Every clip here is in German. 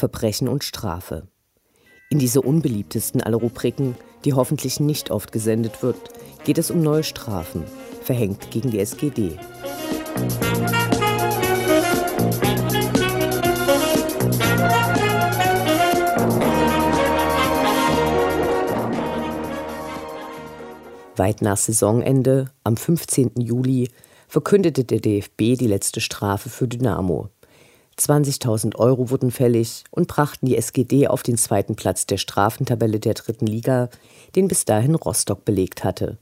Verbrechen und Strafe. In dieser unbeliebtesten aller Rubriken, die hoffentlich nicht oft gesendet wird, geht es um neue Strafen, verhängt gegen die SGD. Weit nach Saisonende, am 15. Juli, verkündete der DFB die letzte Strafe für Dynamo. 20.000 Euro wurden fällig und brachten die SGD auf den zweiten Platz der Strafentabelle der dritten Liga, den bis dahin Rostock belegt hatte.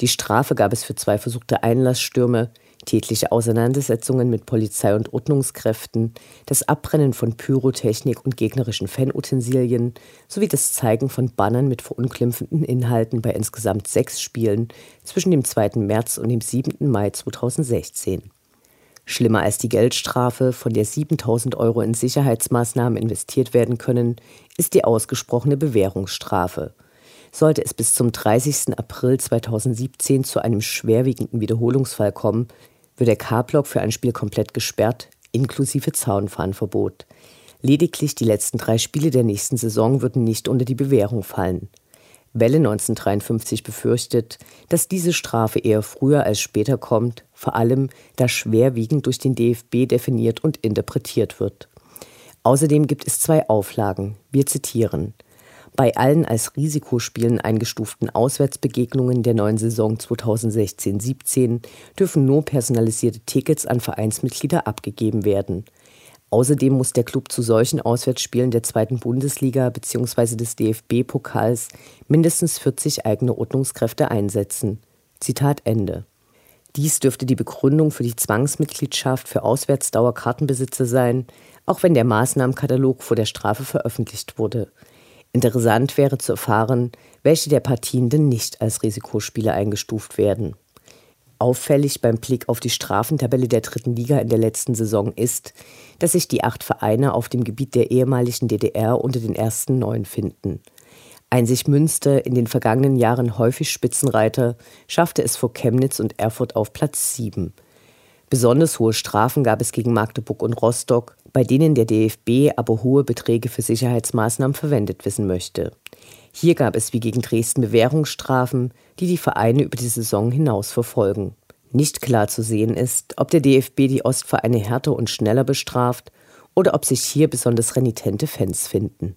Die Strafe gab es für zwei versuchte Einlassstürme, tätliche Auseinandersetzungen mit Polizei und Ordnungskräften, das Abbrennen von Pyrotechnik und gegnerischen Fanutensilien sowie das Zeigen von Bannern mit verunglimpfenden Inhalten bei insgesamt sechs Spielen zwischen dem 2. März und dem 7. Mai 2016. Schlimmer als die Geldstrafe, von der 7000 Euro in Sicherheitsmaßnahmen investiert werden können, ist die ausgesprochene Bewährungsstrafe. Sollte es bis zum 30. April 2017 zu einem schwerwiegenden Wiederholungsfall kommen, wird der K-Block für ein Spiel komplett gesperrt, inklusive Zaunfahnenverbot. Lediglich die letzten drei Spiele der nächsten Saison würden nicht unter die Bewährung fallen. Welle 1953 befürchtet, dass diese Strafe eher früher als später kommt, vor allem da schwerwiegend durch den DFB definiert und interpretiert wird. Außerdem gibt es zwei Auflagen. Wir zitieren. Bei allen als Risikospielen eingestuften Auswärtsbegegnungen der neuen Saison 2016-17 dürfen nur personalisierte Tickets an Vereinsmitglieder abgegeben werden. Außerdem muss der Klub zu solchen Auswärtsspielen der zweiten Bundesliga bzw. des DFB-Pokals mindestens 40 eigene Ordnungskräfte einsetzen. Zitat Ende. Dies dürfte die Begründung für die Zwangsmitgliedschaft für Auswärtsdauerkartenbesitzer sein, auch wenn der Maßnahmenkatalog vor der Strafe veröffentlicht wurde. Interessant wäre zu erfahren, welche der Partien denn nicht als Risikospiele eingestuft werden. Auffällig beim Blick auf die Strafentabelle der dritten Liga in der letzten Saison ist, dass sich die acht Vereine auf dem Gebiet der ehemaligen DDR unter den ersten neun finden. Einzig Münster, in den vergangenen Jahren häufig Spitzenreiter, schaffte es vor Chemnitz und Erfurt auf Platz sieben. Besonders hohe Strafen gab es gegen Magdeburg und Rostock, bei denen der DFB aber hohe Beträge für Sicherheitsmaßnahmen verwendet wissen möchte. Hier gab es wie gegen Dresden Bewährungsstrafen, die die Vereine über die Saison hinaus verfolgen. Nicht klar zu sehen ist, ob der DFB die Ostvereine härter und schneller bestraft oder ob sich hier besonders renitente Fans finden.